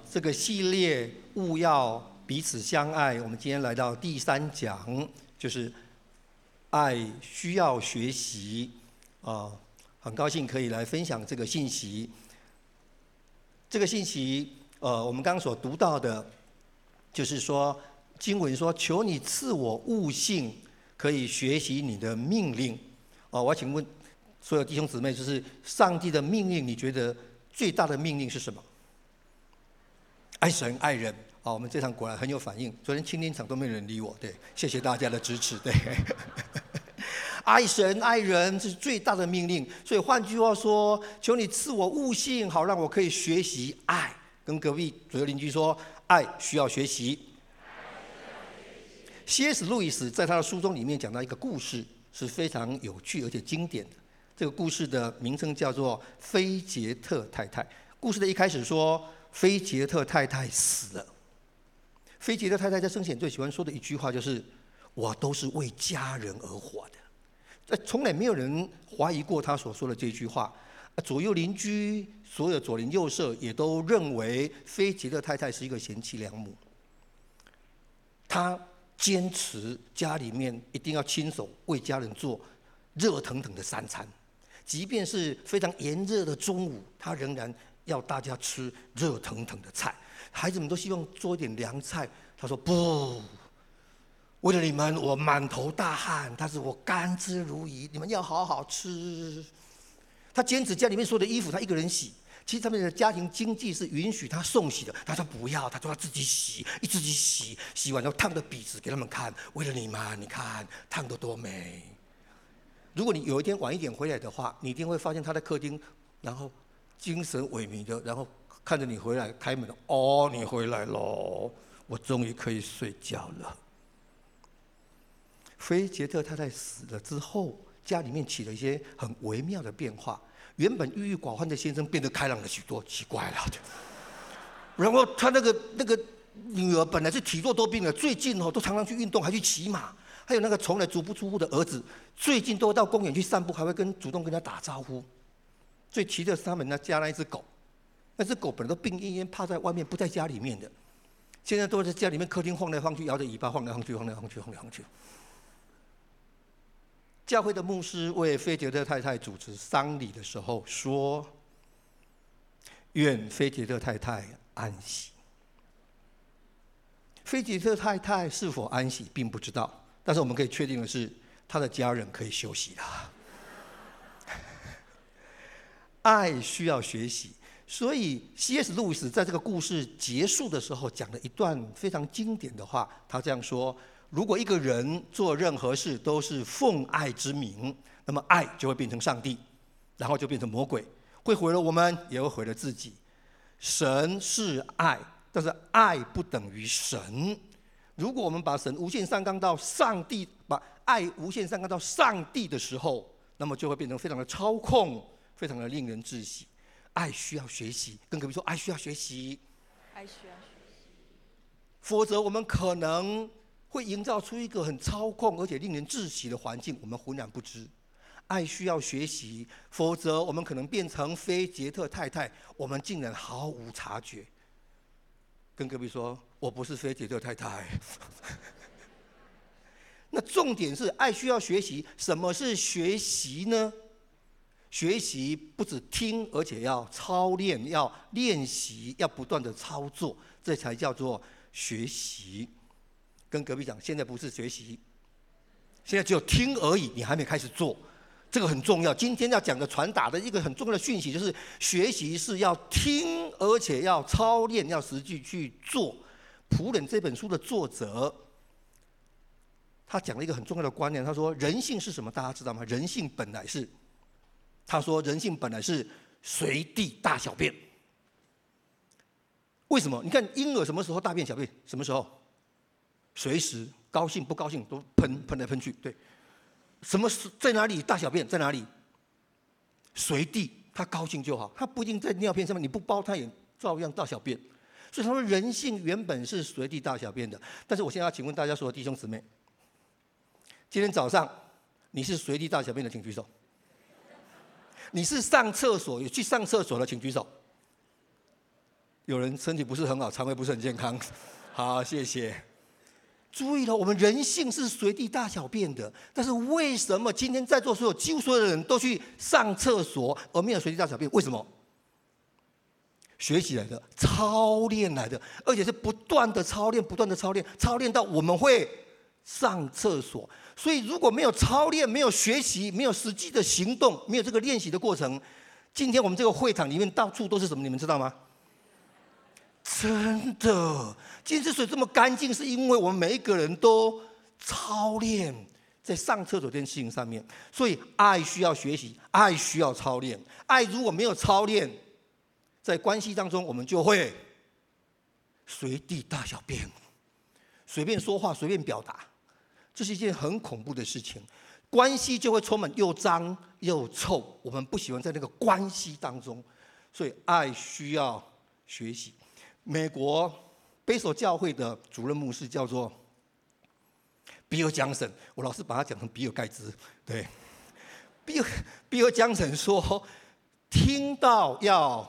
这个系列务要彼此相爱。我们今天来到第三讲，就是爱需要学习。啊、呃，很高兴可以来分享这个信息。这个信息，呃，我们刚刚所读到的，就是说经文说：“求你赐我悟性，可以学习你的命令。”哦，我请问所有弟兄姊妹，就是上帝的命令，你觉得最大的命令是什么？爱神爱人，好，我们这场果然很有反应。昨天青年场都没有人理我，对，谢谢大家的支持，对。爱神爱人，是最大的命令。所以换句话说，求你赐我悟性，好让我可以学习爱。跟隔壁左右邻居说，爱需要学习。C.S. 路易斯在他的书中里面讲到一个故事，是非常有趣而且经典的。这个故事的名称叫做《菲杰特太太》。故事的一开始说。菲杰特太太死了。菲杰特太太在生前最喜欢说的一句话就是：“我都是为家人而活的。”呃从来没有人怀疑过他所说的这句话。左右邻居、所有左邻右舍也都认为菲杰特太太是一个贤妻良母。她坚持家里面一定要亲手为家人做热腾腾的三餐，即便是非常炎热的中午，她仍然。要大家吃热腾腾的菜，孩子们都希望做一点凉菜。他说不，为了你们，我满头大汗，但是我甘之如饴。你们要好好吃。他坚持家里面所有的衣服他一个人洗。其实他们的家庭经济是允许他送洗的，他说不要，他说他自己洗，一自己洗，洗完之后烫的鼻子给他们看。为了你们，你看烫得多美。如果你有一天晚一点回来的话，你一定会发现他在客厅，然后。精神萎靡的，然后看着你回来开门，哦，你回来喽，我终于可以睡觉了。菲杰特太太死了之后，家里面起了一些很微妙的变化。原本郁郁寡欢的先生变得开朗了许多，奇怪了。然后他那个那个女儿本来是体弱多病的，最近哦都常常去运动，还去骑马。还有那个从来足不出户的儿子，最近都到公园去散步，还会跟主动跟他打招呼。最奇特是他们那家那一只狗，那只狗本来都病恹恹趴在外面，不在家里面的，现在都在家里面客厅晃来晃去，摇着尾巴晃来晃去，晃来晃去，晃来晃去。教会的牧师为菲杰特太太主持丧礼的时候说：“愿菲杰特太太安息。”菲杰特太太是否安息，并不知道，但是我们可以确定的是，他的家人可以休息了。爱需要学习，所以 C.S. 路易斯在这个故事结束的时候讲了一段非常经典的话。他这样说：“如果一个人做任何事都是奉爱之名，那么爱就会变成上帝，然后就变成魔鬼，会毁了我们，也会毁了自己。神是爱，但是爱不等于神。如果我们把神无限上纲到上帝，把爱无限上纲到上帝的时候，那么就会变成非常的操控。”非常的令人窒息，爱需要学习，跟隔壁说，爱需要学习，爱需要学习，否则我们可能会营造出一个很操控而且令人窒息的环境，我们浑然不知。爱需要学习，否则我们可能变成非杰特太太，我们竟然毫无察觉。跟隔壁说，我不是非杰特太太。那重点是爱需要学习，什么是学习呢？学习不止听，而且要操练，要练习，要不断的操作，这才叫做学习。跟隔壁讲，现在不是学习，现在只有听而已，你还没开始做，这个很重要。今天要讲的传达的一个很重要的讯息，就是学习是要听，而且要操练，要实际去做。仆人这本书的作者，他讲了一个很重要的观念，他说：人性是什么？大家知道吗？人性本来是。他说：“人性本来是随地大小便。为什么？你看婴儿什么时候大便小便？什么时候？随时高兴不高兴都喷喷来喷去。对，什么是在哪里大小便？在哪里？随地，他高兴就好。他不一定在尿片上面，你不包他也照样大小便。所以他说人性原本是随地大小便的。但是我现在要请问大家所有弟兄姊妹，今天早上你是随地大小便的，请举手。”你是上厕所有去上厕所的，请举手。有人身体不是很好，肠胃不是很健康。好，谢谢。注意了，我们人性是随地大小便的，但是为什么今天在座所有几乎所有的人都去上厕所，而没有随地大小便？为什么？学习来的，操练来的，而且是不断的操练，不断的操练，操练到我们会上厕所。所以如果没有操练，没有学习，没有实际的行动，没有这个练习的过程，今天我们这个会场里面到处都是什么？你们知道吗？真的，今天之所以这么干净，是因为我们每一个人都操练在上厕所这件事情上面。所以爱需要学习，爱需要操练。爱如果没有操练，在关系当中，我们就会随地大小便，随便说话，随便表达，这是一件很恐怖的事情。关系就会充满又脏又臭，我们不喜欢在那个关系当中，所以爱需要学习。美国贝索教会的主任牧师叫做比尔·江森，我老是把他讲成比尔·盖茨。对，比尔比尔·江森说：“听到要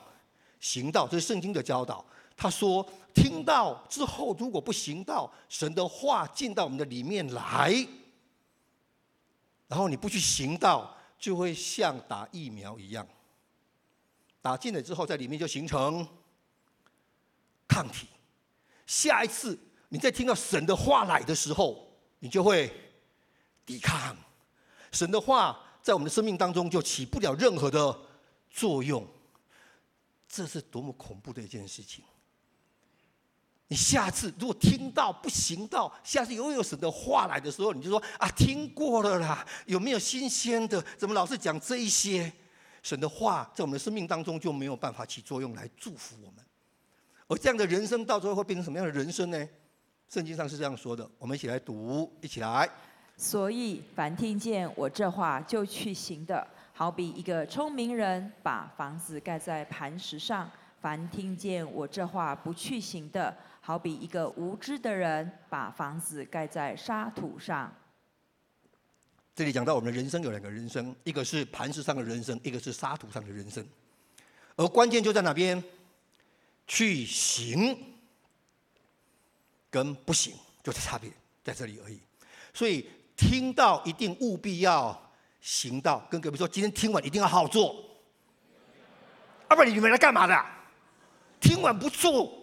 行道，这是圣经的教导。”他说：“听到之后，如果不行道，神的话进到我们的里面来，然后你不去行道，就会像打疫苗一样，打进来之后，在里面就形成。”抗体，下一次你再听到神的话来的时候，你就会抵抗。神的话在我们的生命当中就起不了任何的作用，这是多么恐怖的一件事情！你下次如果听到不行道，下次又有神的话来的时候，你就说啊，听过了啦，有没有新鲜的？怎么老是讲这一些？神的话在我们的生命当中就没有办法起作用来祝福我们。而这样的人生到最后会变成什么样的人生呢？圣经上是这样说的，我们一起来读，一起来。所以，凡听见我这话就去行的，好比一个聪明人把房子盖在磐石上；凡听见我这话不去行的，好比一个无知的人把房子盖在沙土上。这里讲到我们的人生有两个人生，一个是磐石上的人生，一个是沙土上的人生，而关键就在哪边？去行跟不行，就是差别在这里而已。所以听到一定务必要行道，跟隔壁说，今天听完一定要好好做。要不然你们来干嘛的？听完不做，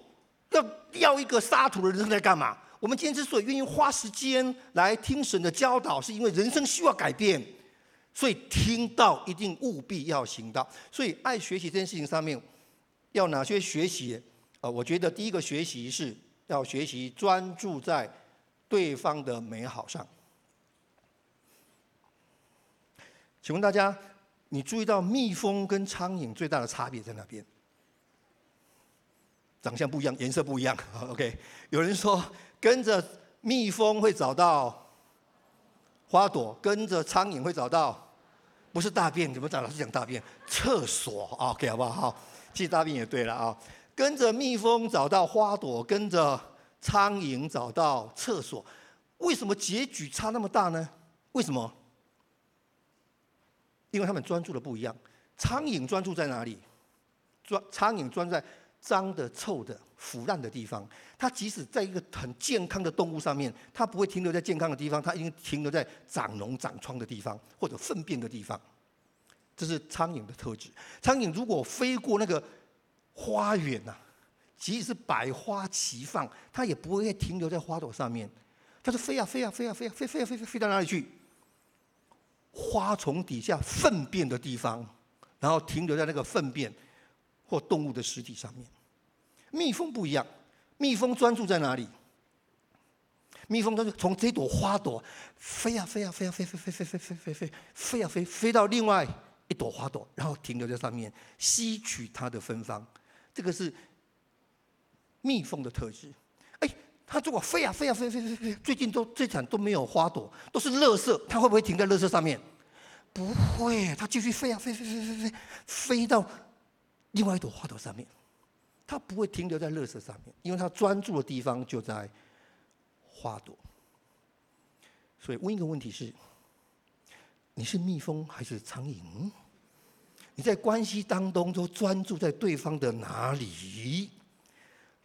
要要一个沙土的人生来干嘛？我们今天之所以愿意花时间来听神的教导，是因为人生需要改变。所以听到一定务必要行道。所以爱学习这件事情上面。要哪些学习？呃，我觉得第一个学习是要学习专注在对方的美好上。请问大家，你注意到蜜蜂跟苍蝇最大的差别在哪边？长相不一样，颜色不一样。OK，有人说跟着蜜蜂会找到花朵，跟着苍蝇会找到不是大便，怎么讲？老是讲大便，厕所。OK，好不好？好。其实大便也对了啊，跟着蜜蜂找到花朵，跟着苍蝇找到厕所，为什么结局差那么大呢？为什么？因为他们专注的不一样。苍蝇专注在哪里？专苍蝇专在脏的、臭的、腐烂的地方。它即使在一个很健康的动物上面，它不会停留在健康的地方，它一定停留在长脓、长疮的地方或者粪便的地方。这是苍蝇的特质。苍蝇如果飞过那个花园呐、即使是百花齐放，它也不会停留在花朵上面，它是飞啊飞啊飞啊飞啊飞飞飞飞飞到哪里去？花丛底下粪便的地方，然后停留在那个粪便或动物的尸体上面。蜜蜂不一样，蜜蜂专注在哪里？蜜蜂专注从这朵花朵飞啊飞啊飞啊飞飞飞飞飞飞飞飞飞啊飞飞到另外。一朵花朵，然后停留在上面，吸取它的芬芳。这个是蜜蜂的特质。哎，它如果飞啊飞啊飞飞飞飞，最近都这场都没有花朵，都是垃圾，它会不会停在垃圾上面？不会，它继续飞啊飞飞飞飞飞，飞到另外一朵花朵上面。它不会停留在乐色上面，因为它专注的地方就在花朵。所以问一个问题是。你是蜜蜂还是苍蝇？你在关系当中都专注在对方的哪里？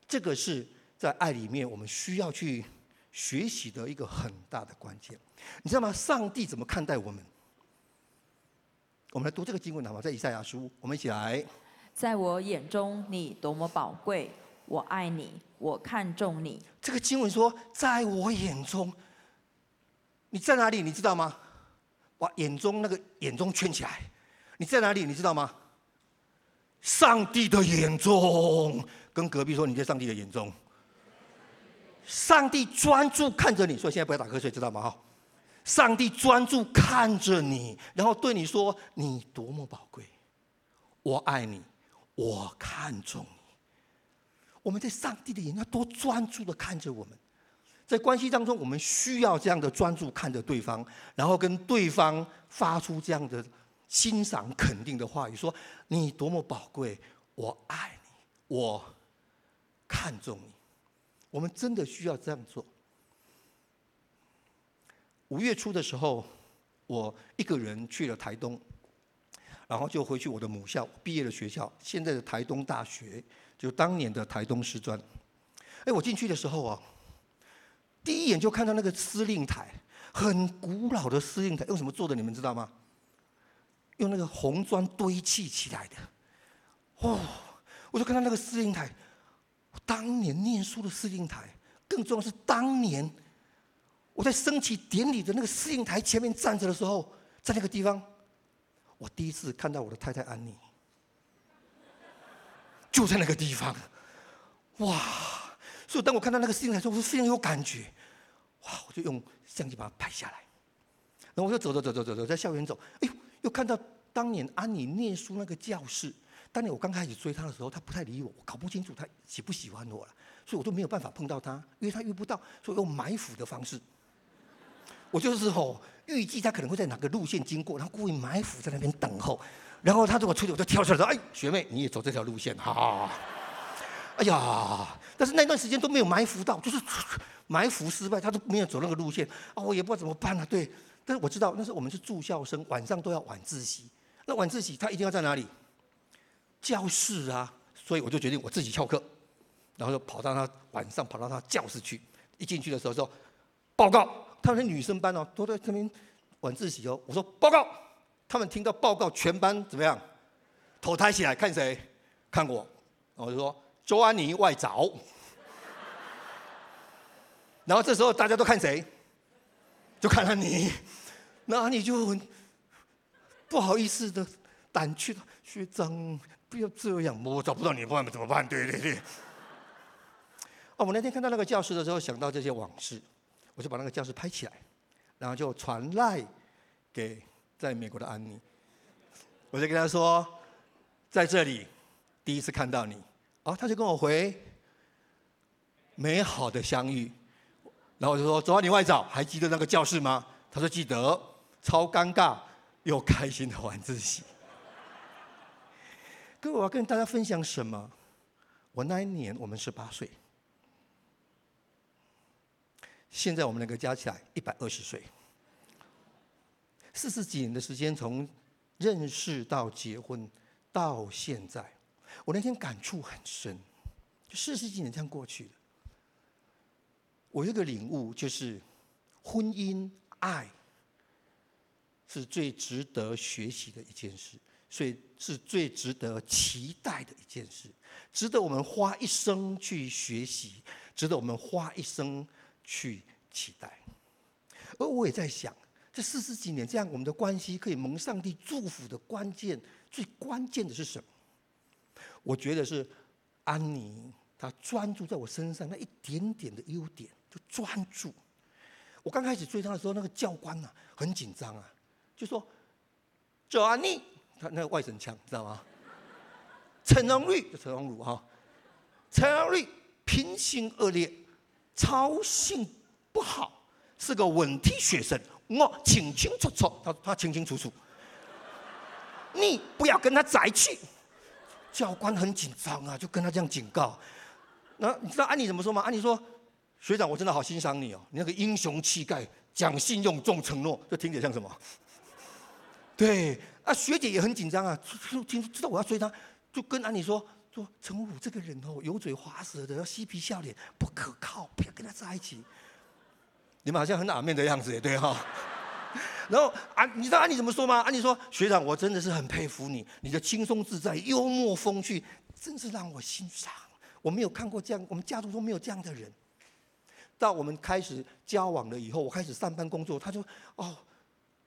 这个是在爱里面我们需要去学习的一个很大的关键。你知道吗？上帝怎么看待我们？我们来读这个经文好吗？在以赛亚书，我们一起来。在我眼中，你多么宝贵，我爱你，我看重你。这个经文说，在我眼中，你在哪里？你知道吗？把眼中那个眼中圈起来。你在哪里？你知道吗？上帝的眼中，跟隔壁说，你在上帝的眼中。上帝专注看着你，所以现在不要打瞌睡，知道吗？哈，上帝专注看着你，然后对你说：“你多么宝贵，我爱你，我看重你。”我们在上帝的眼要多专注的看着我们，在关系当中，我们需要这样的专注看着对方，然后跟对方发出这样的。欣赏肯定的话语，说你多么宝贵，我爱你，我看重你。我们真的需要这样做。五月初的时候，我一个人去了台东，然后就回去我的母校，毕业的学校，现在的台东大学，就当年的台东师专。哎，我进去的时候啊，第一眼就看到那个司令台，很古老的司令台，用什么做的？你们知道吗？用那个红砖堆砌起来的，哦，我就看到那个司令台，当年念书的司令台，更重要是当年我在升旗典礼的那个司令台前面站着的时候，在那个地方，我第一次看到我的太太安妮，就在那个地方，哇！所以当我看到那个司令台的时候，我非常有感觉，哇！我就用相机把它拍下来，然后我就走走走走走走在校园走，哎呦！又看到当年安妮念书那个教室，当年我刚开始追她的时候，她不太理我，我搞不清楚她喜不喜欢我了，所以我都没有办法碰到她，因为她遇不到，所以用埋伏的方式，我就是吼预计他可能会在哪个路线经过，然后故意埋伏在那边等候，然后他如果出去我就跳出来说：“哎，学妹你也走这条路线，哈哈。”哎呀，但是那段时间都没有埋伏到，就是埋伏失败，他都没有走那个路线，啊，我也不知道怎么办了，对。但是我知道，那时候我们是住校生，晚上都要晚自习。那晚自习他一定要在哪里？教室啊，所以我就决定我自己翘课，然后就跑到他晚上跑到他教室去。一进去的时候说：“报告，他们是女生班哦，都在这边晚自习哦。”我说：“报告。”他们听到报告，全班怎么样？头抬起来看谁？看我。我就说：“周安妮外找。”然后这时候大家都看谁？就看看你，那你就很不好意思的胆怯的学长，不要这样，我找不到你，不然怎么办？对对对。哦，我那天看到那个教室的时候，想到这些往事，我就把那个教室拍起来，然后就传赖给在美国的安妮，我就跟他说，在这里第一次看到你，哦，他就跟我回，美好的相遇。然后我就说：“走啊，你外找，还记得那个教室吗？”他说：“记得。”超尴尬又开心的晚自习。各位，我要跟大家分享什么？我那一年我们十八岁，现在我们两个加起来一百二十岁，四十几年的时间，从认识到结婚到现在，我那天感触很深，就四十几年这样过去了。我有一个领悟，就是婚姻爱是最值得学习的一件事，所以是最值得期待的一件事，值得我们花一生去学习，值得我们花一生去期待。而我也在想，这四十几年这样，我们的关系可以蒙上帝祝福的关键，最关键的是什么？我觉得是安妮，她专注在我身上那一点点的优点。就专注。我刚开始追他的时候，那个教官、啊、很紧张啊，就说：“周安妮，他那个外省腔，知道吗？陈荣律，陈荣儒哈，陈荣律品行恶劣，操性不好，是个问题学生。我清清楚楚，他他清清楚楚，你不要跟他在一起。”教官很紧张啊，就跟他这样警告。那你知道安妮怎么说吗？安妮说。学长，我真的好欣赏你哦！你那个英雄气概、讲信用、重承诺，这听起来像什么？对啊，学姐也很紧张啊，听知道我要追她，就跟安妮说：“说陈武这个人哦，油嘴滑舌的，要嬉皮笑脸，不可靠，不要跟他在一起。你们好像很阿面的样子，也对哈、然后啊，你知道安妮怎么说吗？安妮说：“学长，我真的是很佩服你，你的轻松自在、幽默风趣，真是让我欣赏。我没有看过这样，我们家族都没有这样的人。”到我们开始交往了以后，我开始上班工作，他就：“哦。”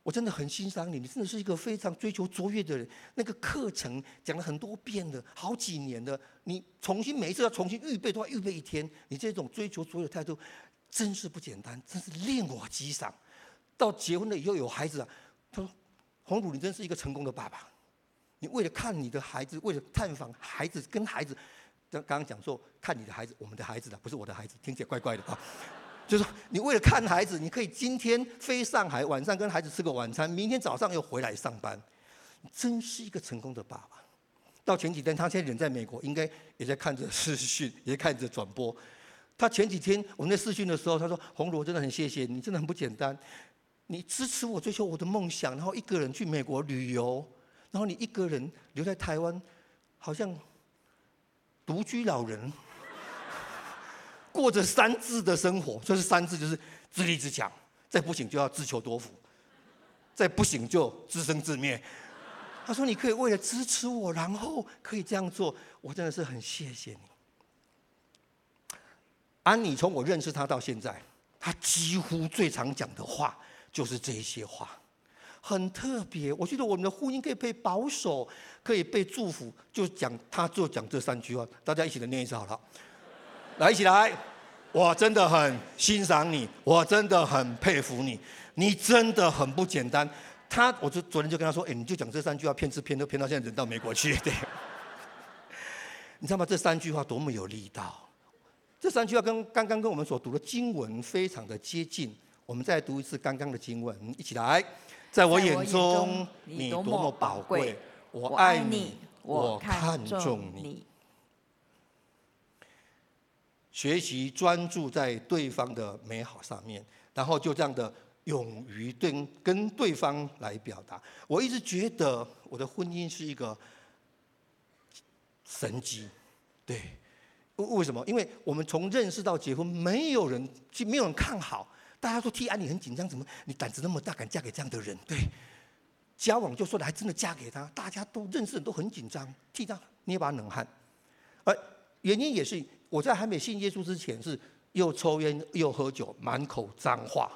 我真的很欣赏你，你真的是一个非常追求卓越的人。那个课程讲了很多遍了，好几年了，你重新每一次要重新预备，都要预备一天。你这种追求卓越的态度，真是不简单，真是令我激赏。到结婚了以后有孩子啊，他说：“宏儒，你真是一个成功的爸爸。你为了看你的孩子，为了探访孩子，跟孩子，刚刚讲说看你的孩子，我们的孩子的，不是我的孩子，听起来怪怪的啊。”就是，你为了看孩子，你可以今天飞上海，晚上跟孩子吃个晚餐，明天早上又回来上班，真是一个成功的爸爸。到前几天，他现在人在美国，应该也在看着视讯，也看着转播。他前几天我们在视讯的时候，他说：“宏儒，真的很谢谢你，真的很不简单。你支持我追求我的梦想，然后一个人去美国旅游，然后你一个人留在台湾，好像独居老人。”过着三自的生活，就是三自，就是自立自强，再不行就要自求多福，再不行就自生自灭。他说：“你可以为了支持我，然后可以这样做，我真的是很谢谢你。”安妮从我认识他到现在，他几乎最常讲的话就是这些话，很特别。我觉得我们的婚姻可以被保守，可以被祝福，就讲他就讲这三句话，大家一起来念一次好了。来，一起来！我真的很欣赏你，我真的很佩服你，你真的很不简单。他，我就昨天就跟他说，哎，你就讲这三句话，骗吃骗喝骗到现在人到美国去，对。你知道吗？这三句话多么有力道！这三句话跟刚刚跟我们所读的经文非常的接近。我们再读一次刚刚的经文，一起来。在我眼中，你多么宝贵，我爱你，我看重你。学习专注在对方的美好上面，然后就这样的勇于跟跟对方来表达。我一直觉得我的婚姻是一个神迹，对，为为什么？因为我们从认识到结婚，没有人，其实没有人看好，大家说替安妮很紧张，怎么你胆子那么大，敢嫁给这样的人？对，交往就说了，还真的嫁给他，大家都认识人都很紧张，替他捏把冷汗，而原因也是。我在还没信耶稣之前，是又抽烟又喝酒，满口脏话。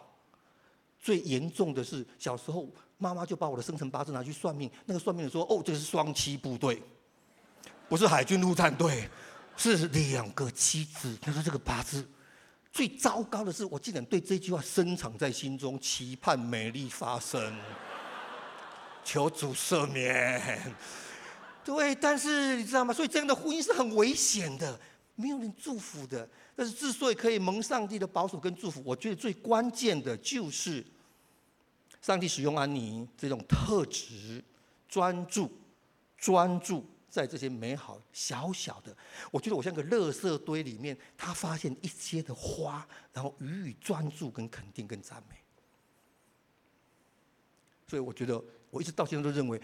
最严重的是小时候，妈妈就把我的生辰八字拿去算命，那个算命的说：“哦，这是双栖部队，不是海军陆战队，是两个妻子。”他说这个八字最糟糕的是，我竟然对这句话深藏在心中，期盼美丽发生，求主赦免。对，但是你知道吗？所以这样的婚姻是很危险的。没有人祝福的，但是之所以可以蒙上帝的保守跟祝福，我觉得最关键的就是上帝使用安妮这种特质，专注、专注在这些美好小小的。我觉得我像个垃圾堆里面，他发现一些的花，然后予以专注、跟肯定、跟赞美。所以我觉得我一直到现在都认为，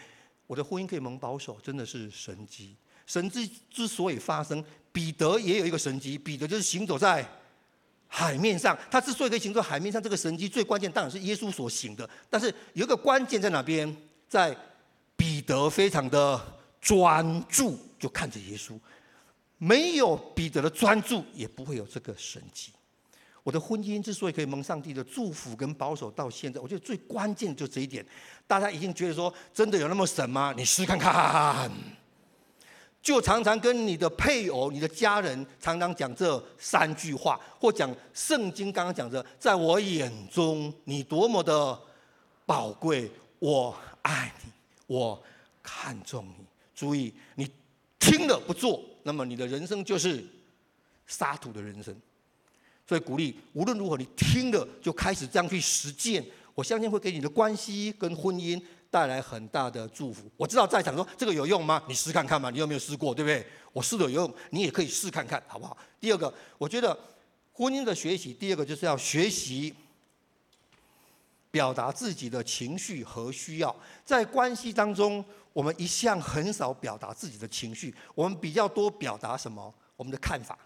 我的婚姻可以蒙保守，真的是神迹。神迹之所以发生，彼得也有一个神迹。彼得就是行走在海面上，他之所以可以行走在海面上，这个神迹最关键当然是耶稣所行的。但是有一个关键在哪边？在彼得非常的专注，就看着耶稣。没有彼得的专注，也不会有这个神迹。我的婚姻之所以可以蒙上帝的祝福跟保守到现在，我觉得最关键就这一点。大家已经觉得说，真的有那么神吗？你试试看看。就常常跟你的配偶、你的家人常常讲这三句话，或讲圣经刚刚讲的，在我眼中你多么的宝贵，我爱你，我看重你。注意，你听了不做，那么你的人生就是沙土的人生。所以鼓励，无论如何，你听了就开始这样去实践，我相信会给你的关系跟婚姻。带来很大的祝福。我知道在场说这个有用吗？你试看看嘛，你有没有试过，对不对？我试了有用，你也可以试看看，好不好？第二个，我觉得婚姻的学习，第二个就是要学习表达自己的情绪和需要。在关系当中，我我们一向很少表达自己的情绪，我们比较多表达什么？我们的看法。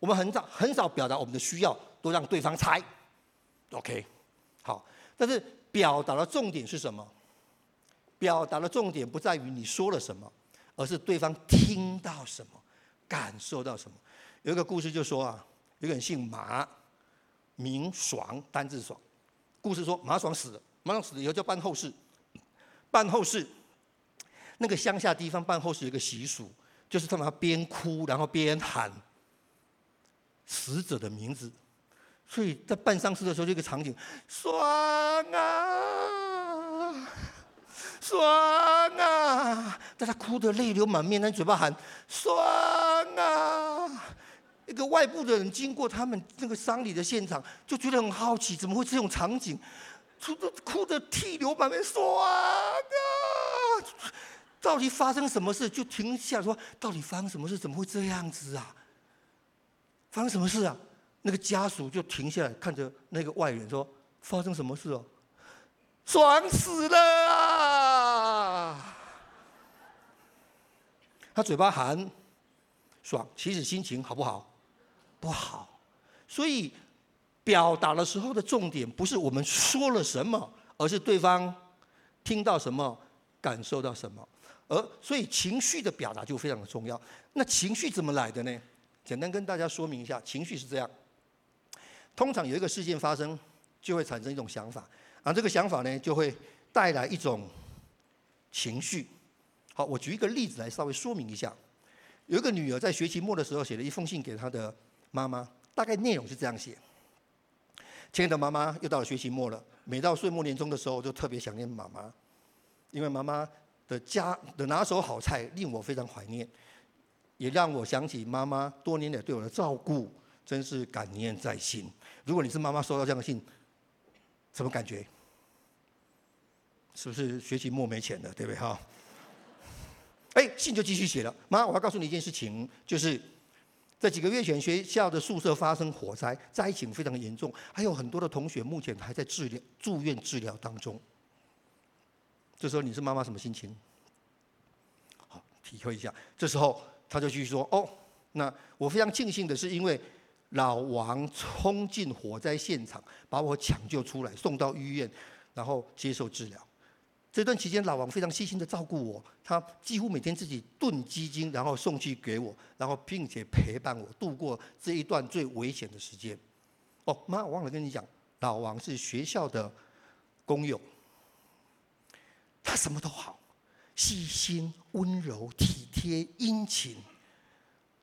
我们很少很少表达我们的需要，都让对方猜。OK，好，但是表达的重点是什么？表达的重点不在于你说了什么，而是对方听到什么，感受到什么。有一个故事就说啊，有个人姓马，名爽，单字爽。故事说马爽死了，马爽死了以后就办后事，办后事。那个乡下地方办后事有一个习俗，就是他们要边哭然后边喊死者的名字，所以在办丧事的时候，这个场景，爽啊，爽啊，大家哭得泪流满面，但嘴巴喊爽啊。一个外部的人经过他们那个丧礼的现场，就觉得很好奇，怎么会这种场景，哭得哭得涕流满面，爽啊！到底发生什么事？就停下说，到底发生什么事？怎么会这样子啊？发生什么事啊？那个家属就停下来看着那个外人说：“发生什么事哦？爽死了啊！”他嘴巴喊爽，其实心情好不好？不好，所以表达的时候的重点不是我们说了什么，而是对方听到什么、感受到什么。而所以情绪的表达就非常的重要。那情绪怎么来的呢？简单跟大家说明一下，情绪是这样：通常有一个事件发生，就会产生一种想法，而这个想法呢，就会带来一种情绪。好，我举一个例子来稍微说明一下。有一个女儿在学期末的时候写了一封信给她的。妈妈大概内容是这样写：亲爱的妈妈，又到了学期末了。每到岁末年终的时候，就特别想念妈妈，因为妈妈的家的拿手好菜令我非常怀念，也让我想起妈妈多年来对我的照顾，真是感念在心。如果你是妈妈收到这样的信，什么感觉？是不是学期末没钱了，对不对哈？哎，信就继续写了。妈，我要告诉你一件事情，就是。在几个月前，学校的宿舍发生火灾，灾情非常严重，还有很多的同学目前还在治疗、住院治疗当中。这时候你是妈妈什么心情？好，体会一下。这时候他就继续说：“哦，那我非常庆幸的是，因为老王冲进火灾现场，把我抢救出来，送到医院，然后接受治疗。”这段期间，老王非常细心的照顾我，他几乎每天自己炖鸡精，然后送去给我，然后并且陪伴我度过这一段最危险的时间。哦，妈，我忘了跟你讲，老王是学校的工友，他什么都好，细心、温柔、体贴、殷勤，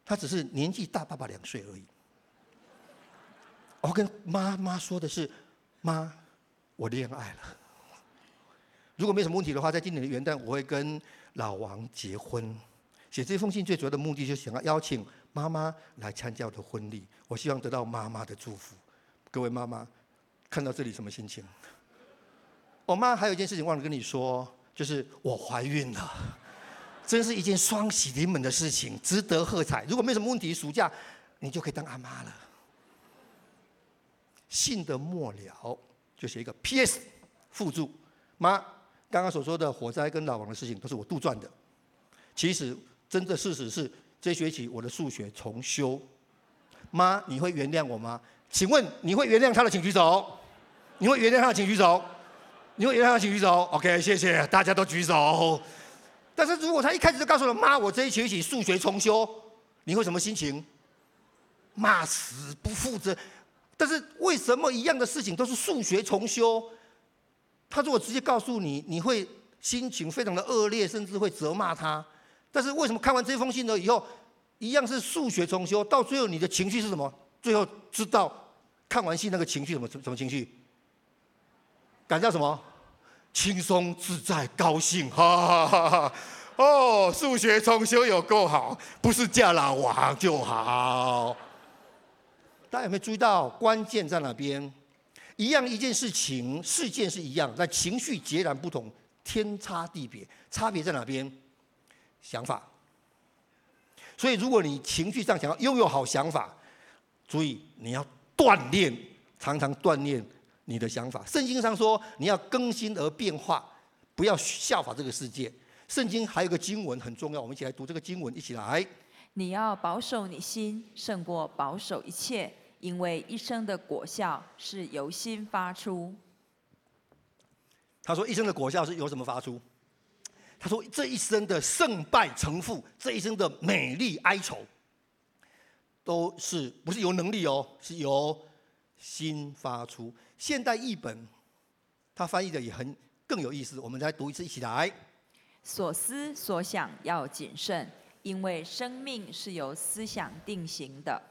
他只是年纪大爸爸两岁而已。我跟妈妈说的是，妈，我恋爱了。如果没什么问题的话，在今年的元旦，我会跟老王结婚。写这封信最主要的目的，就是想要邀请妈妈来参加我的婚礼。我希望得到妈妈的祝福。各位妈妈，看到这里什么心情？我妈还有一件事情忘了跟你说，就是我怀孕了，真是一件双喜临门的事情，值得喝彩。如果没什么问题，暑假你就可以当阿妈了。信的末了就写一个 P.S. 附注，妈。刚刚所说的火灾跟老王的事情都是我杜撰的。其实真的事实是，这学期我的数学重修。妈，你会原谅我吗？请问你会原谅他的，请举手。你会原谅他的，请举手。你会原谅他，请举手。OK，谢谢，大家都举手。但是如果他一开始就告诉了妈，我这一学期数学重修，你会什么心情？骂死不负责。但是为什么一样的事情都是数学重修？他如果直接告诉你，你会心情非常的恶劣，甚至会责骂他。但是为什么看完这封信了以后，一样是数学重修，到最后你的情绪是什么？最后知道看完信那个情绪什么什么情绪？感觉到什么？轻松自在、高兴，哈哈哈哈！哦，数学重修有够好，不是嫁老王就好。大家有没有注意到关键在哪边？一样一件事情，事件是一样，但情绪截然不同，天差地别。差别在哪边？想法。所以，如果你情绪上想要拥有好想法，注意你要锻炼，常常锻炼你的想法。圣经上说，你要更新而变化，不要效法这个世界。圣经还有个经文很重要，我们一起来读这个经文，一起来。你要保守你心，胜过保守一切，因为一生的果效是由心发出。他说：“一生的果效是由什么发出？”他说：“这一生的胜败成负，这一生的美丽哀愁，都是不是由能力哦，是由心发出。”现代译本它翻译的也很更有意思，我们再读一次，一起来。所思所想要谨慎。因为生命是由思想定型的，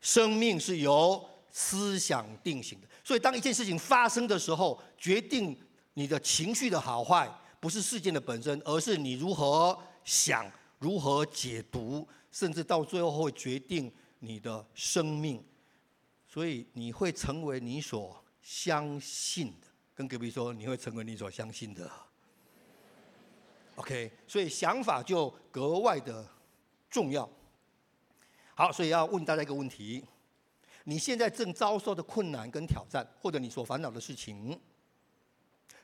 生命是由思想定型的。所以，当一件事情发生的时候，决定你的情绪的好坏，不是事件的本身，而是你如何想、如何解读，甚至到最后会决定你的生命。所以，你会成为你所相信的。跟隔壁说，你会成为你所相信的。OK，所以想法就格外的重要。好，所以要问大家一个问题：你现在正遭受的困难跟挑战，或者你所烦恼的事情，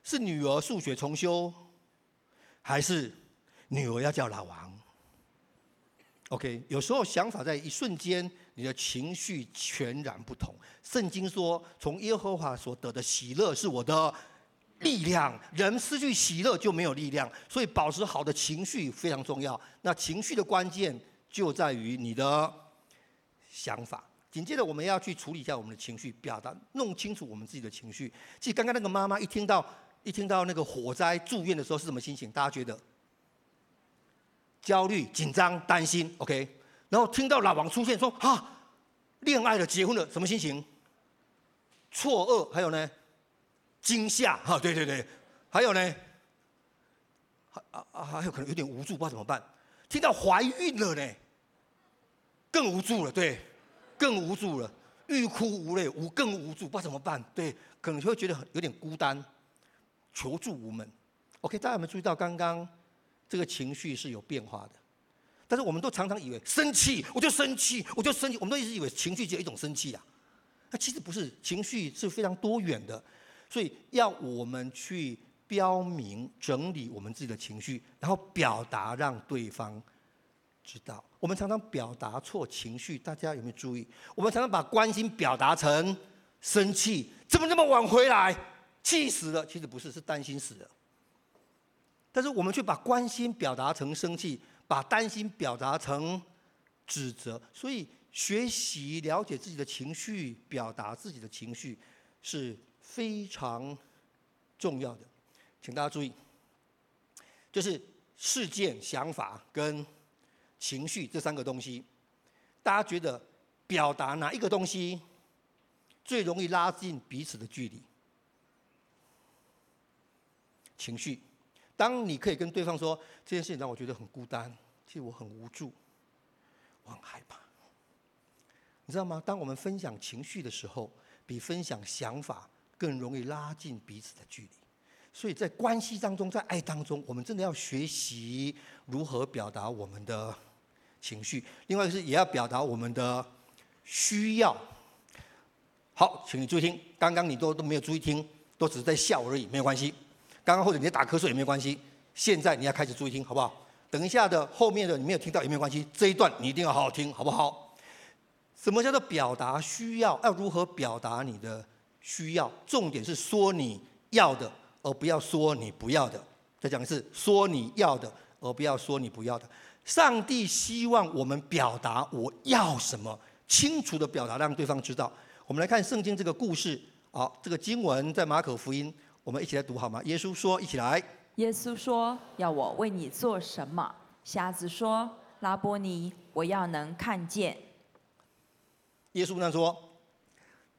是女儿数学重修，还是女儿要叫老王？OK，有时候想法在一瞬间，你的情绪全然不同。圣经说，从耶和华所得的喜乐是我的。力量，人失去喜乐就没有力量，所以保持好的情绪非常重要。那情绪的关键就在于你的想法。紧接着我们要去处理一下我们的情绪，表达弄清楚我们自己的情绪。其实刚刚那个妈妈一听到一听到那个火灾住院的时候是什么心情？大家觉得焦虑、紧张、担心，OK。然后听到老王出现说啊，恋爱了、结婚了，什么心情？错愕，还有呢？惊吓哈，对对对，还有呢，还啊啊还有可能有点无助，不知道怎么办。听到怀孕了呢，更无助了，对，更无助了，欲哭无泪，无更无助，不知道怎么办。对，可能就会觉得有点孤单，求助无门。OK，大家有没有注意到刚刚这个情绪是有变化的？但是我们都常常以为生气，我就生气，我就生气，我们都一直以为情绪只有一种生气啊。那其实不是，情绪是非常多元的。所以要我们去标明、整理我们自己的情绪，然后表达，让对方知道。我们常常表达错情绪，大家有没有注意？我们常常把关心表达成生气，怎么那么晚回来？气死了！其实不是，是担心死了。但是我们却把关心表达成生气，把担心表达成指责。所以学习了解自己的情绪，表达自己的情绪是。非常重要的，请大家注意，就是事件、想法跟情绪这三个东西，大家觉得表达哪一个东西最容易拉近彼此的距离？情绪。当你可以跟对方说这件事情让我觉得很孤单，其实我很无助，我很害怕，你知道吗？当我们分享情绪的时候，比分享想法。更容易拉近彼此的距离，所以在关系当中，在爱当中，我们真的要学习如何表达我们的情绪。另外是也要表达我们的需要。好，请你注意听，刚刚你都都没有注意听，都只是在笑而已，没有关系。刚刚或者你在打瞌睡也没有关系。现在你要开始注意听，好不好？等一下的后面的你没有听到也没有关系，这一段你一定要好好听，好不好？什么叫做表达需要？要如何表达你的？需要，重点是说你要的，而不要说你不要的。再讲一次，说你要的，而不要说你不要的。上帝希望我们表达我要什么，清楚的表达，让对方知道。我们来看圣经这个故事，好，这个经文在马可福音，我们一起来读好吗？耶稣说，一起来。耶稣说：“要我为你做什么？”瞎子说：“拉波尼，我要能看见。”耶稣那说。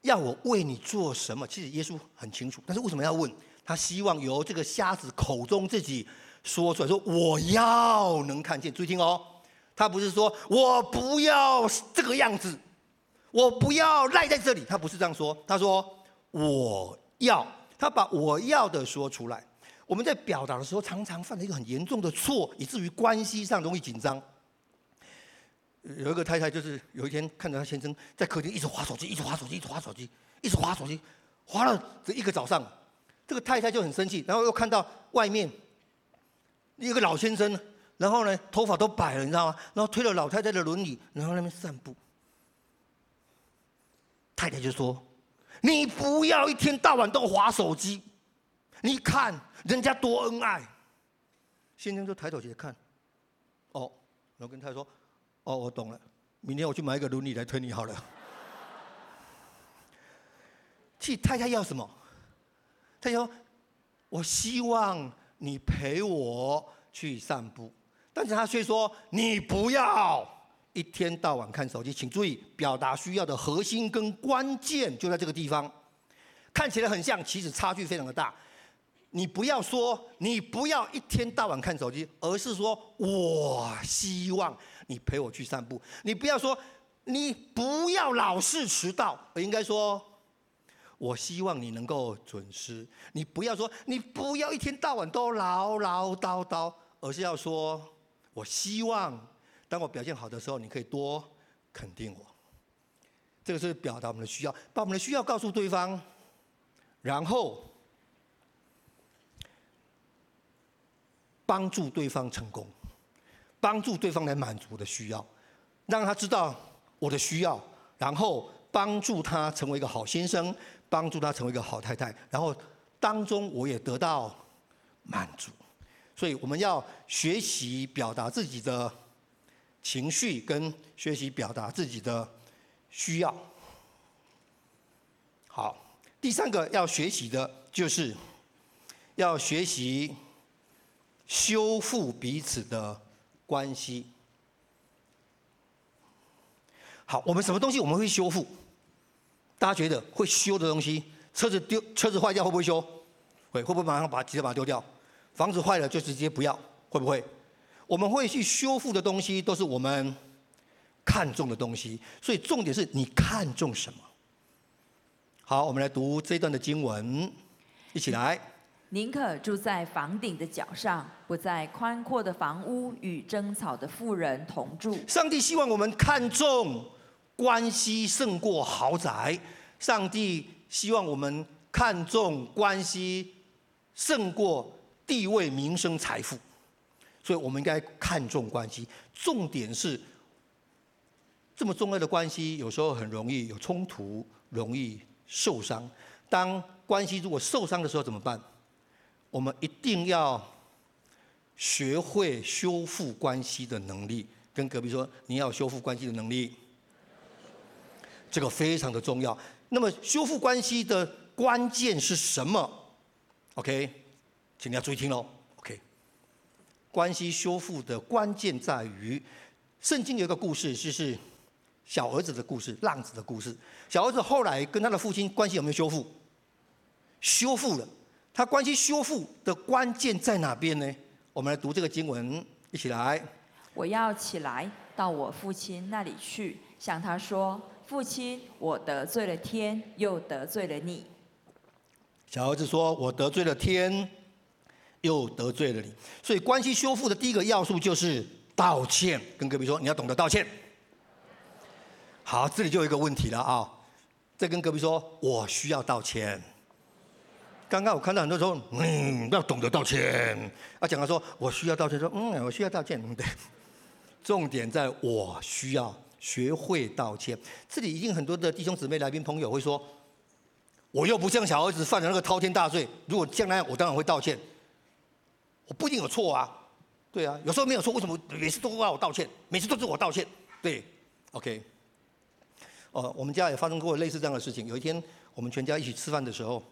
要我为你做什么？其实耶稣很清楚，但是为什么要问？他希望由这个瞎子口中自己说出来，说我要能看见。注意听哦，他不是说我不要这个样子，我不要赖在这里，他不是这样说。他说我要，他把我要的说出来。我们在表达的时候，常常犯了一个很严重的错，以至于关系上容易紧张。有一个太太，就是有一天看着她先生在客厅一直滑手机，一直滑手机，一直滑手机，一直滑手机，滑了这一个早上，这个太太就很生气，然后又看到外面一个老先生，然后呢，头发都白了，你知道吗？然后推了老太太的轮椅，然后那边散步。太太就说：“你不要一天到晚都滑手机，你看人家多恩爱。”先生就抬头起来看，哦，然后跟太太说：“哦，我懂了，明天我去买一个轮椅来推你好了。”去太太要什么？太太说：“我希望你陪我去散步。”但是他却说：“你不要一天到晚看手机。”请注意，表达需要的核心跟关键就在这个地方。看起来很像，其实差距非常的大。你不要说你不要一天到晚看手机，而是说我希望你陪我去散步。你不要说你不要老是迟到，而应该说。我希望你能够准时，你不要说你不要一天到晚都唠唠叨叨，而是要说，我希望当我表现好的时候，你可以多肯定我。这个是表达我们的需要，把我们的需要告诉对方，然后帮助对方成功，帮助对方来满足我的需要，让他知道我的需要，然后帮助他成为一个好先生。帮助他成为一个好太太，然后当中我也得到满足，所以我们要学习表达自己的情绪，跟学习表达自己的需要。好，第三个要学习的就是要学习修复彼此的关系。好，我们什么东西我们会修复？大家觉得会修的东西，车子丢，车子坏掉会不会修？会，会不会马上把直接把它丢掉？房子坏了就直接不要，会不会？我们会去修复的东西，都是我们看重的东西。所以重点是你看重什么？好，我们来读这一段的经文，一起来。宁可住在房顶的角上，不在宽阔的房屋与争吵的富人同住。上帝希望我们看重。关系胜过豪宅，上帝希望我们看重关系胜过地位、名声、财富，所以我们应该看重关系。重点是，这么重要的关系，有时候很容易有冲突，容易受伤。当关系如果受伤的时候怎么办？我们一定要学会修复关系的能力。跟隔壁说，你要修复关系的能力。这个非常的重要。那么修复关系的关键是什么？OK，请你要注意听喽。关系修复的关键在于，圣经有一个故事，就是小儿子的故事，浪子的故事。小儿子后来跟他的父亲关系有没有修复？修复了。他关系修复的关键在哪边呢？我们来读这个经文，一起来。我要起来到我父亲那里去，向他说。父亲，我得罪了天，又得罪了你。小儿子说：“我得罪了天，又得罪了你。”所以关系修复的第一个要素就是道歉。跟隔壁说：“你要懂得道歉。”好，这里就有一个问题了啊！再跟隔壁说：“我需要道歉。”刚刚我看到很多说，嗯，要懂得道歉。啊，讲他说：“我需要道歉。”说：“嗯，我需要道歉。”对，重点在我需要。学会道歉，这里一定很多的弟兄姊妹、来宾朋友会说：“我又不像小儿子犯了那个滔天大罪，如果将来我当然会道歉。我不一定有错啊，对啊，有时候没有错，为什么每次都要我道歉？每次都是我道歉，对，OK。哦，我们家也发生过类似这样的事情。有一天我们全家一起吃饭的时候，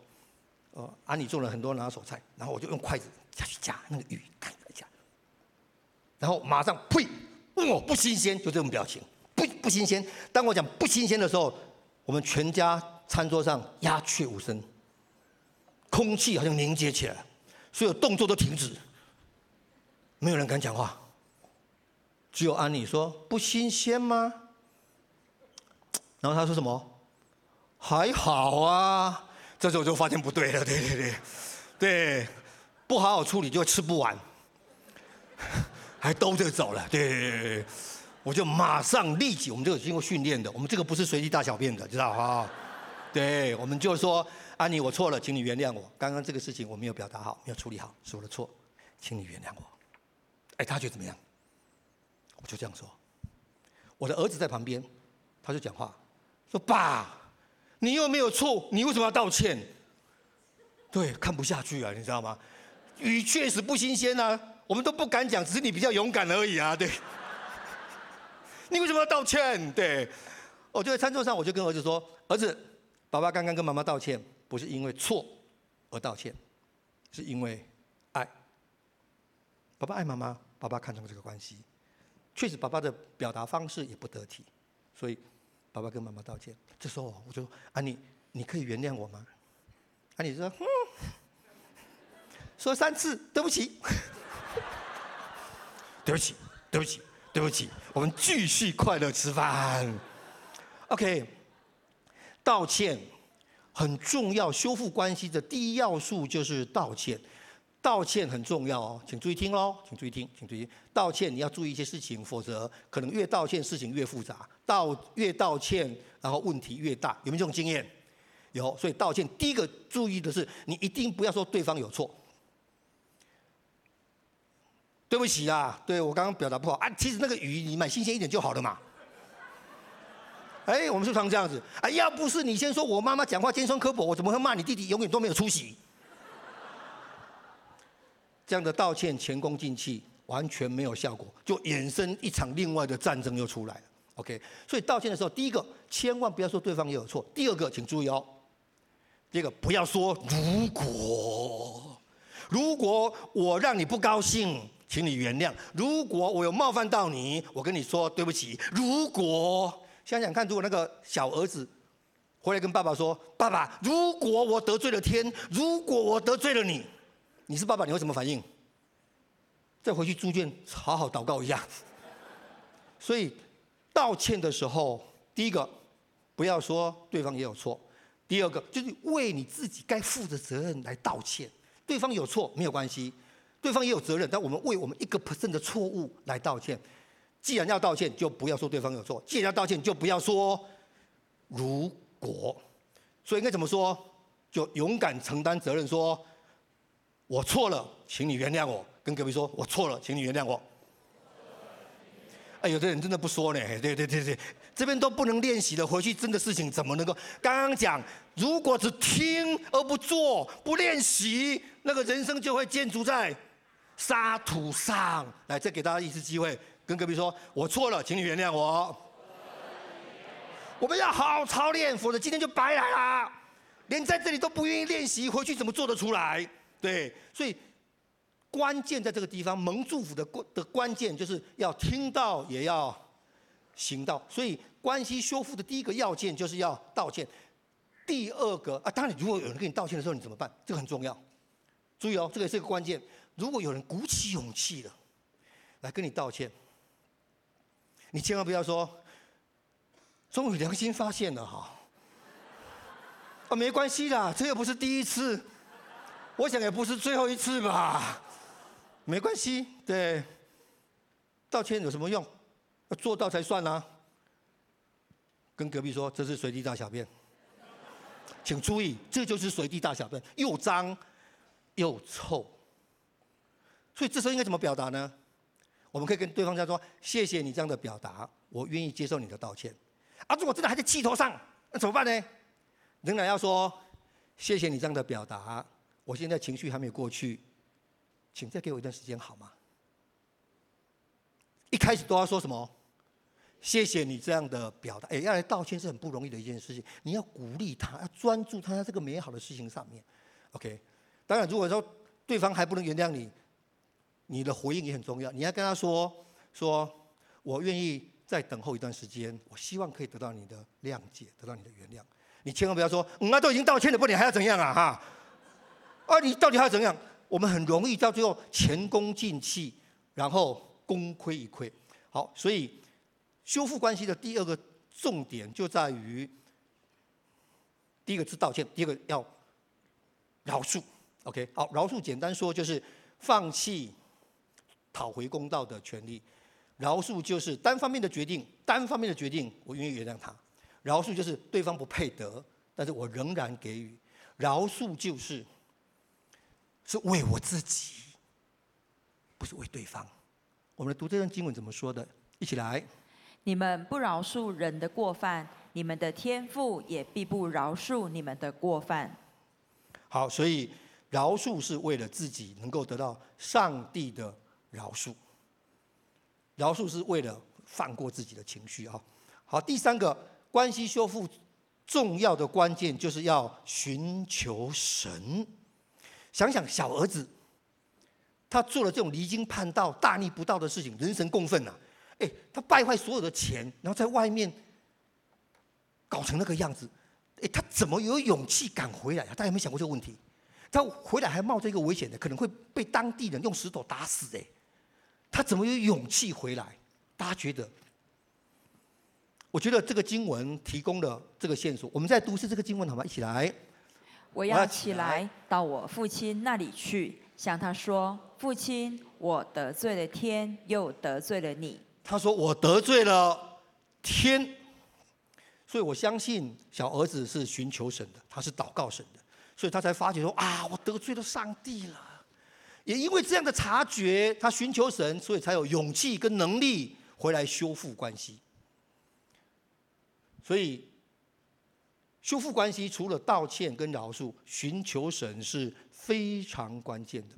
呃，安妮做了很多拿手菜，然后我就用筷子下去夹那个鱼，看一下，然后马上呸，哦，不新鲜，就这种表情。不不新鲜。当我讲不新鲜的时候，我们全家餐桌上鸦雀无声，空气好像凝结起来，所有动作都停止，没有人敢讲话。只有安妮说：“不新鲜吗？”然后他说什么？还好啊。这时候我就发现不对了，对对对，对，不好好处理就会吃不完，还兜着走了，对对对。我就马上立即，我们这个经过训练的，我们这个不是随地大小便的，知道哈？对，我们就说，安妮，我错了，请你原谅我。刚刚这个事情我没有表达好，没有处理好，是我的错，请你原谅我。哎，他觉得怎么样？我就这样说。我的儿子在旁边，他就讲话说：“爸，你又没有错，你为什么要道歉？”对，看不下去啊，你知道吗？鱼确实不新鲜啊，我们都不敢讲，只是你比较勇敢而已啊。对，你为什么要道歉？对，我就在餐桌上，我就跟儿子说：“儿子，爸爸刚刚跟妈妈道歉，不是因为错而道歉，是因为爱。爸爸爱妈妈，爸爸看重这个关系。”确实，爸爸的表达方式也不得体，所以爸爸跟妈妈道歉。这时候我就说：“安妮，你可以原谅我吗？”安妮说：“嗯。”说三次对不起，对不起，对不起，对不起。我们继续快乐吃饭。OK，道歉很重要，修复关系的第一要素就是道歉。道歉很重要哦，请注意听喽，请注意听，请注意听。道歉你要注意一些事情，否则可能越道歉事情越复杂，道越道歉，然后问题越大。有没有这种经验？有。所以道歉第一个注意的是，你一定不要说对方有错。对不起啊，对我刚刚表达不好啊。其实那个鱼你买新鲜一点就好了嘛。哎，我们是常这样子啊。要不是你先说我妈妈讲话尖酸刻薄，我怎么会骂你弟弟永远都没有出息？这样的道歉前功尽弃，完全没有效果，就衍生一场另外的战争又出来了。OK，所以道歉的时候，第一个千万不要说对方也有错；第二个，请注意哦，第二个不要说如果，如果我让你不高兴，请你原谅；如果我有冒犯到你，我跟你说对不起。如果想想看，如果那个小儿子回来跟爸爸说：“爸爸，如果我得罪了天，如果我得罪了你。”你是爸爸，你会什么反应？再回去猪圈好好祷告一下。所以道歉的时候，第一个不要说对方也有错；第二个就是为你自己该负的责任来道歉。对方有错没有关系，对方也有责任，但我们为我们一个 percent 的错误来道歉。既然要道歉，就不要说对方有错；既然要道歉，就不要说如果。所以应该怎么说？就勇敢承担责任，说。我错了，请你原谅我。跟隔壁说，我错了，请你原谅我。哎，有的人真的不说呢。对对对对，这边都不能练习的，回去真的事情怎么能够？刚刚讲，如果只听而不做，不练习，那个人生就会建筑在沙土上。来，再给大家一次机会，跟隔壁说，我错了，请你原谅我。我们要好好操练，否则今天就白来了。连在这里都不愿意练习，回去怎么做得出来？对，所以关键在这个地方，蒙祝福的关的关键就是要听到，也要行道。所以关系修复的第一个要件就是要道歉。第二个啊，当然，如果有人跟你道歉的时候，你怎么办？这个很重要。注意哦，这个也是个关键。如果有人鼓起勇气了来跟你道歉，你千万不要说“终于良心发现了哈”，啊，没关系啦，这又不是第一次。我想也不是最后一次吧，没关系，对，道歉有什么用？要做到才算啊。跟隔壁说，这是随地大小便，请注意，这就是随地大小便，又脏又臭。所以这时候应该怎么表达呢？我们可以跟对方讲说：“谢谢你这样的表达，我愿意接受你的道歉。”啊，如果真的还在气头上，那怎么办呢？仍然要说：“谢谢你这样的表达。”我现在情绪还没有过去，请再给我一段时间好吗？一开始都要说什么？谢谢你这样的表达。哎，要来道歉是很不容易的一件事情。你要鼓励他，要专注他在这个美好的事情上面。OK，当然，如果说对方还不能原谅你，你的回应也很重要。你要跟他说：说我愿意再等候一段时间，我希望可以得到你的谅解，得到你的原谅。你千万不要说，嗯，那都已经道歉了，不，你还要怎样啊？哈。啊，你到底还要怎样？我们很容易到最后前功尽弃，然后功亏一篑。好，所以修复关系的第二个重点就在于，第一个是道歉，第二个要饶恕。OK，好，饶恕简单说就是放弃讨回公道的权利，饶恕就是单方面的决定，单方面的决定，我愿意原谅他。饶恕就是对方不配得，但是我仍然给予。饶恕就是。是为我自己，不是为对方。我们读这段经文怎么说的？一起来。你们不饶恕人的过犯，你们的天父也必不饶恕你们的过犯。好，所以饶恕是为了自己能够得到上帝的饶恕。饶恕是为了放过自己的情绪啊。好，第三个关系修复重要的关键就是要寻求神。想想小儿子，他做了这种离经叛道、大逆不道的事情，人神共愤呐。哎，他败坏所有的钱，然后在外面搞成那个样子，哎，他怎么有勇气敢回来啊？大家有没有想过这个问题？他回来还冒着一个危险的，可能会被当地人用石头打死。哎，他怎么有勇气回来？大家觉得？我觉得这个经文提供了这个线索。我们再读一次这个经文好吗？一起来。我要起来到我父亲那里去，向他说：“父亲，我得罪了天，又得罪了你。”他说：“我得罪了天，所以我相信小儿子是寻求神的，他是祷告神的，所以他才发觉说啊，我得罪了上帝了。也因为这样的察觉，他寻求神，所以才有勇气跟能力回来修复关系。所以修复关系，除了道歉跟饶恕，寻求神是非常关键的。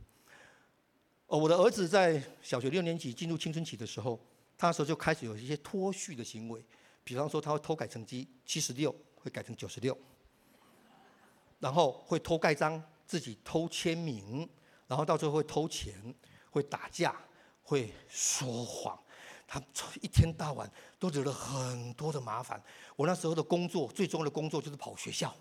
哦，我的儿子在小学六年级进入青春期的时候。”他那时候就开始有一些脱序的行为，比方说他会偷改成绩，七十六会改成九十六，然后会偷盖章，自己偷签名，然后到最后会偷钱，会打架，会说谎，他一天到晚都惹了很多的麻烦。我那时候的工作，最重要的工作就是跑学校，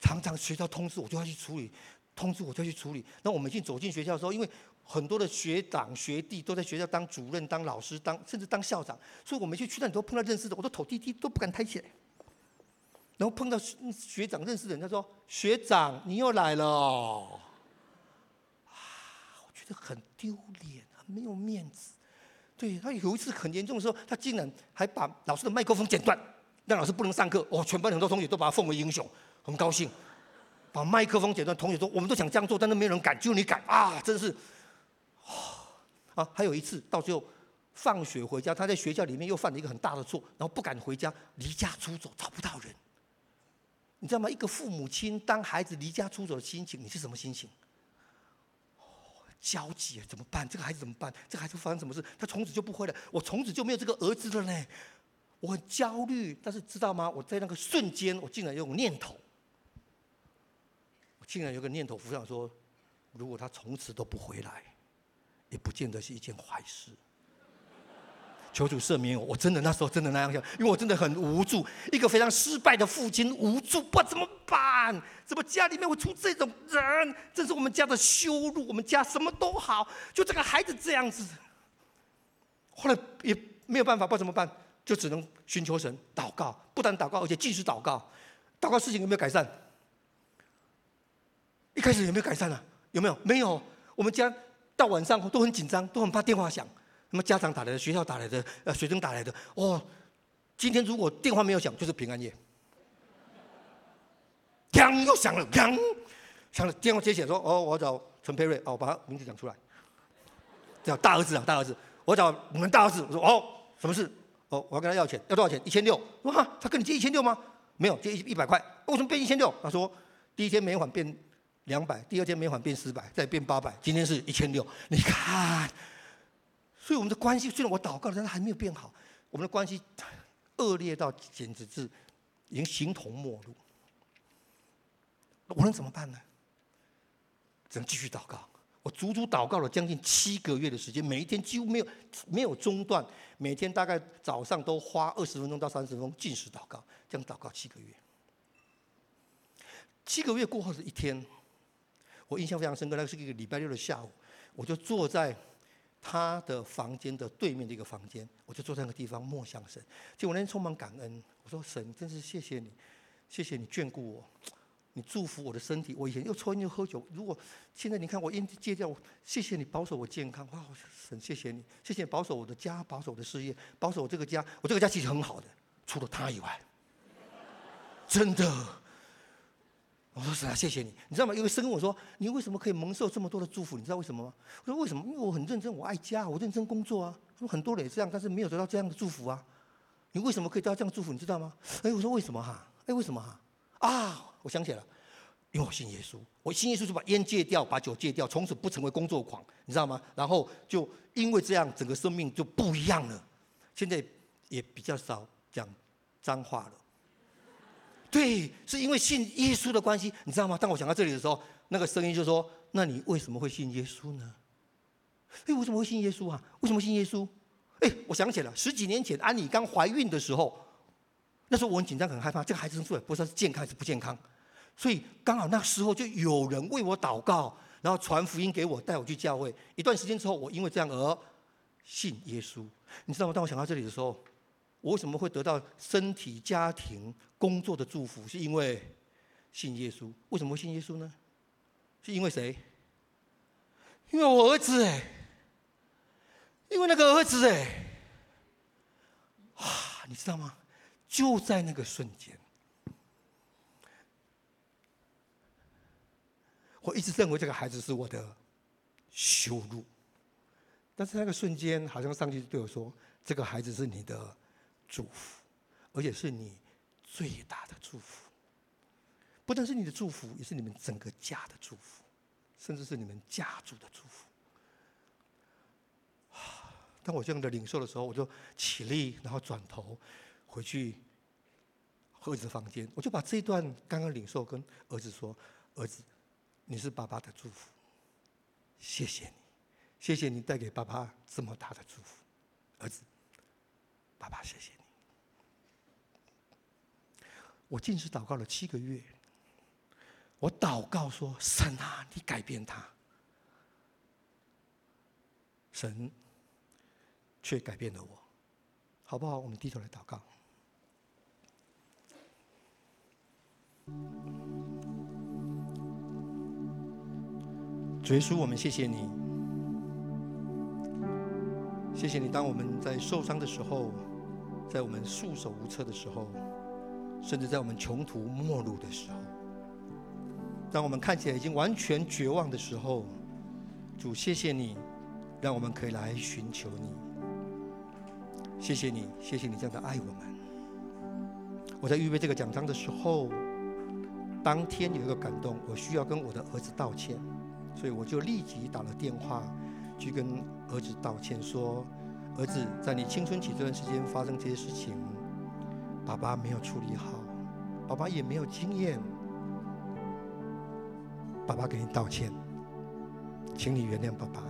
常常学校通知我就要去处理，通知我就要去处理。那我们一走进学校的时候，因为很多的学长学弟都在学校当主任、当老师、当甚至当校长，所以我每去去那里都碰到认识的，我都头低低都不敢抬起来。然后碰到学长认识的人，他说：“学长，你又来了。”，觉得很丢脸，很没有面子。对，他有一次很严重的时候，他竟然还把老师的麦克风剪断，让老师不能上课。哦，全班很多同学都把他奉为英雄，很高兴。把麦克风剪断，同学说：“我们都想这样做，但是没有人敢，就你敢啊！”真是。啊，还有一次，到最后放学回家，他在学校里面又犯了一个很大的错，然后不敢回家，离家出走，找不到人。你知道吗？一个父母亲当孩子离家出走的心情，你是什么心情？焦急啊，怎么办？这个孩子怎么办？这个孩子发生什么事？他从此就不回来，我从此就没有这个儿子了呢。我很焦虑，但是知道吗？我在那个瞬间，我竟然有个念头，我竟然有个念头浮上说：如果他从此都不回来。也不见得是一件坏事。求主赦免我，我真的那时候真的那样想，因为我真的很无助，一个非常失败的父亲，无助，不知道怎么办？怎么家里面会出这种人？这是我们家的羞辱。我们家什么都好，就这个孩子这样子。后来也没有办法，不知道怎么办，就只能寻求神祷告，不但祷告，而且继续祷告。祷告事情有没有改善？一开始有没有改善啊？有没有？没有。我们家。到晚上都很紧张，都很怕电话响，什么家长打来的、学校打来的、呃学生打来的。哦，今天如果电话没有响，就是平安夜。锵又响了，锵响了，电话接起来说：“哦，我找陈佩瑞，哦，把他名字讲出来，叫大儿子啊，大儿子，我找你们大儿子。”我说：“哦，什么事？哦，我要跟他要钱，要多少钱？一千六。哇，他跟你借一千六吗？没有，借一一百块。为什么变一千六？他说第一天没还变。”两百，第二天没还变四百，再变八百，今天是一千六。你看，所以我们的关系虽然我祷告了，但是还没有变好。我们的关系恶劣到简直是已经形同陌路。我能怎么办呢？只能继续祷告。我足足祷告了将近七个月的时间，每一天几乎没有没有中断，每天大概早上都花二十分钟到三十分钟禁食祷告，这样祷告七个月。七个月过后的一天。我印象非常深刻，那个是一个礼拜六的下午，我就坐在他的房间的对面的一个房间，我就坐在那个地方默想神。结果我那天充满感恩，我说神，真是谢谢你，谢谢你眷顾我，你祝福我的身体。我以前又抽烟又喝酒，如果现在你看我烟戒掉，谢谢你保守我健康。哇，神谢谢你，谢谢你保守我的家，保守我的事业，保守我这个家。我这个家其实很好的，除了他以外，真的。我说神啊，谢谢你。你知道吗？有个神跟我说，你为什么可以蒙受这么多的祝福？你知道为什么吗？我说为什么？因为我很认真，我爱家，我认真工作啊。说很多人也这样，但是没有得到这样的祝福啊。你为什么可以得到这样的祝福？你知道吗？哎，我说为什么哈？哎，为什么哈？啊，我想起来了，因为我信耶稣，我信耶稣就把烟戒掉，把酒戒掉，从此不成为工作狂，你知道吗？然后就因为这样，整个生命就不一样了。现在也比较少讲脏话了。对，是因为信耶稣的关系，你知道吗？当我想到这里的时候，那个声音就说：“那你为什么会信耶稣呢？”哎，为什么会信耶稣啊？为什么信耶稣？哎，我想起了，十几年前安妮刚怀孕的时候，那时候我很紧张，很害怕，这个孩子生出来不知道是健康还是不健康，所以刚好那时候就有人为我祷告，然后传福音给我，带我去教会。一段时间之后，我因为这样而信耶稣。你知道吗？当我想到这里的时候，我为什么会得到身体、家庭、工作的祝福？是因为信耶稣。为什么信耶稣呢？是因为谁？因为我儿子哎，因为那个儿子哎，啊，你知道吗？就在那个瞬间，我一直认为这个孩子是我的羞辱，但是那个瞬间，好像上帝对我说：“这个孩子是你的。”祝福，而且是你最大的祝福。不但是你的祝福，也是你们整个家的祝福，甚至是你们家族的祝福。当我这样的领受的时候，我就起立，然后转头回去儿子房间，我就把这一段刚刚领受跟儿子说：“儿子，你是爸爸的祝福，谢谢你，谢谢你带给爸爸这么大的祝福，儿子。”爸爸，谢谢你。我进食祷告了七个月，我祷告说：“神啊，你改变他。”神却改变了我，好不好？我们低头来祷告。主耶稣，我们谢谢你，谢谢你。当我们在受伤的时候，在我们束手无策的时候，甚至在我们穷途末路的时候，当我们看起来已经完全绝望的时候，主，谢谢你，让我们可以来寻求你。谢谢你，谢谢你这样的爱我们。我在预备这个奖章的时候，当天有一个感动，我需要跟我的儿子道歉，所以我就立即打了电话去跟儿子道歉，说。儿子，在你青春期这段时间发生这些事情，爸爸没有处理好，爸爸也没有经验，爸爸给你道歉，请你原谅爸爸。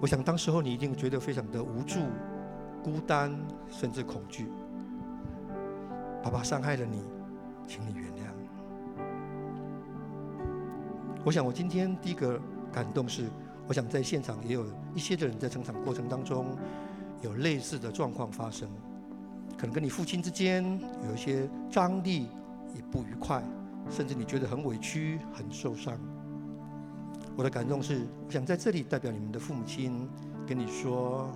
我想当时候你一定觉得非常的无助、孤单，甚至恐惧。爸爸伤害了你，请你原谅。我想我今天第一个感动是。我想在现场也有一些的人在成长过程当中有类似的状况发生，可能跟你父亲之间有一些张力，也不愉快，甚至你觉得很委屈、很受伤。我的感动是，我想在这里代表你们的父母亲跟你说：“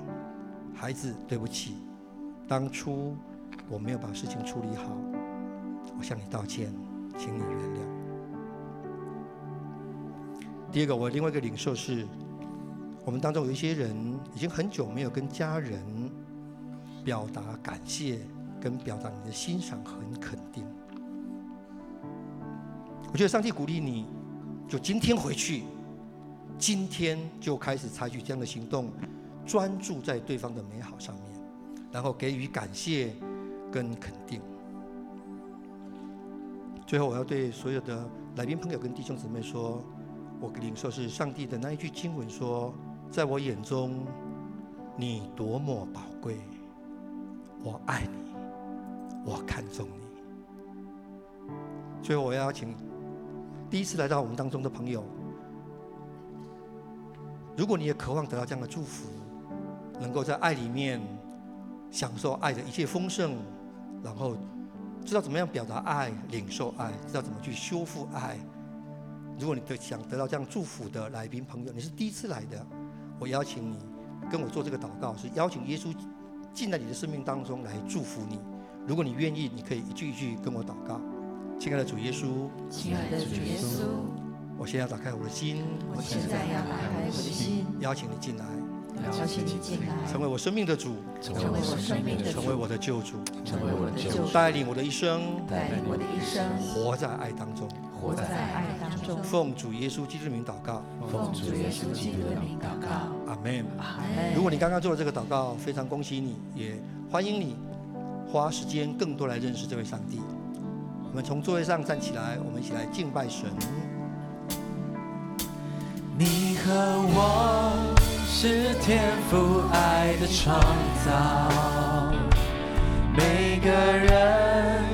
孩子，对不起，当初我没有把事情处理好，我向你道歉，请你原谅。”第二个，我另外一个领受是。我们当中有一些人已经很久没有跟家人表达感谢，跟表达你的欣赏和肯定。我觉得上帝鼓励你，就今天回去，今天就开始采取这样的行动，专注在对方的美好上面，然后给予感谢跟肯定。最后，我要对所有的来宾朋友跟弟兄姊妹说，我领受是上帝的那一句经文说。在我眼中，你多么宝贵！我爱你，我看重你。最后，我要邀请第一次来到我们当中的朋友，如果你也渴望得到这样的祝福，能够在爱里面享受爱的一切丰盛，然后知道怎么样表达爱、领受爱，知道怎么去修复爱。如果你得想得到这样祝福的来宾朋友，你是第一次来的。我邀请你跟我做这个祷告，是邀请耶稣进来你的生命当中来祝福你。如果你愿意，你可以一句一句跟我祷告。亲爱的主耶稣，亲爱的主耶稣，我现在要打开我的心，我现在要打开我的心，邀请你进来，邀请你进来，成为我生命的主，成为我生命的主，成为我的救主，成为我的救主，带领我的一生，带领我的一生，活在爱当中，活在爱当中，奉主耶稣基督的名祷告，奉主耶稣基督的名祷告，阿门。阿门。如果你刚刚做了这个祷告，非常恭喜你，也欢迎你花时间更多来认识这位上帝。我们从座位上站起来，我们一起来敬拜神。你和我是天赋爱的创造，每个人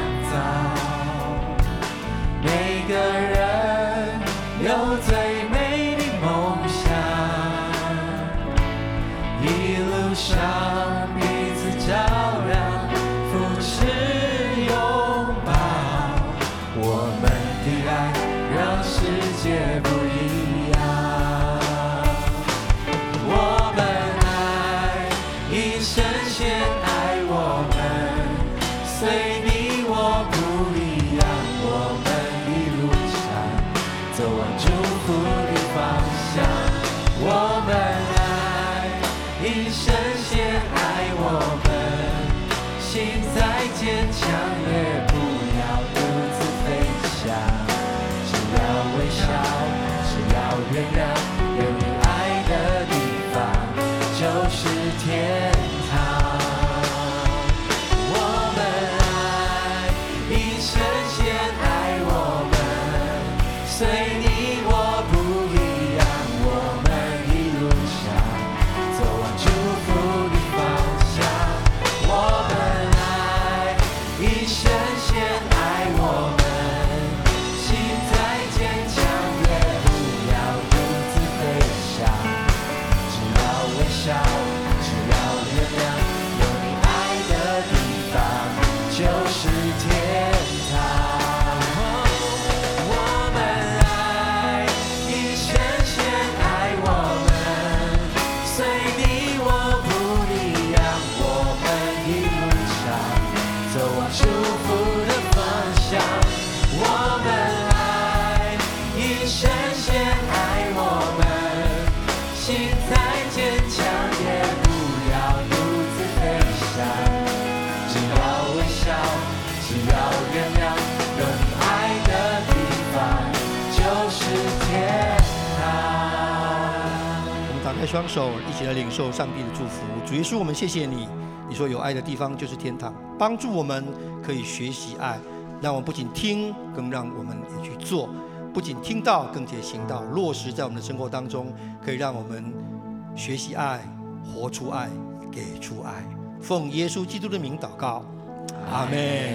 the night. 双手一起来领受上帝的祝福。主耶稣，我们谢谢你。你说有爱的地方就是天堂，帮助我们可以学习爱，让我们不仅听，更让我们也去做。不仅听到，更且行道，落实在我们的生活当中，可以让我们学习爱，活出爱，给出爱。奉耶稣基督的名祷告，阿门。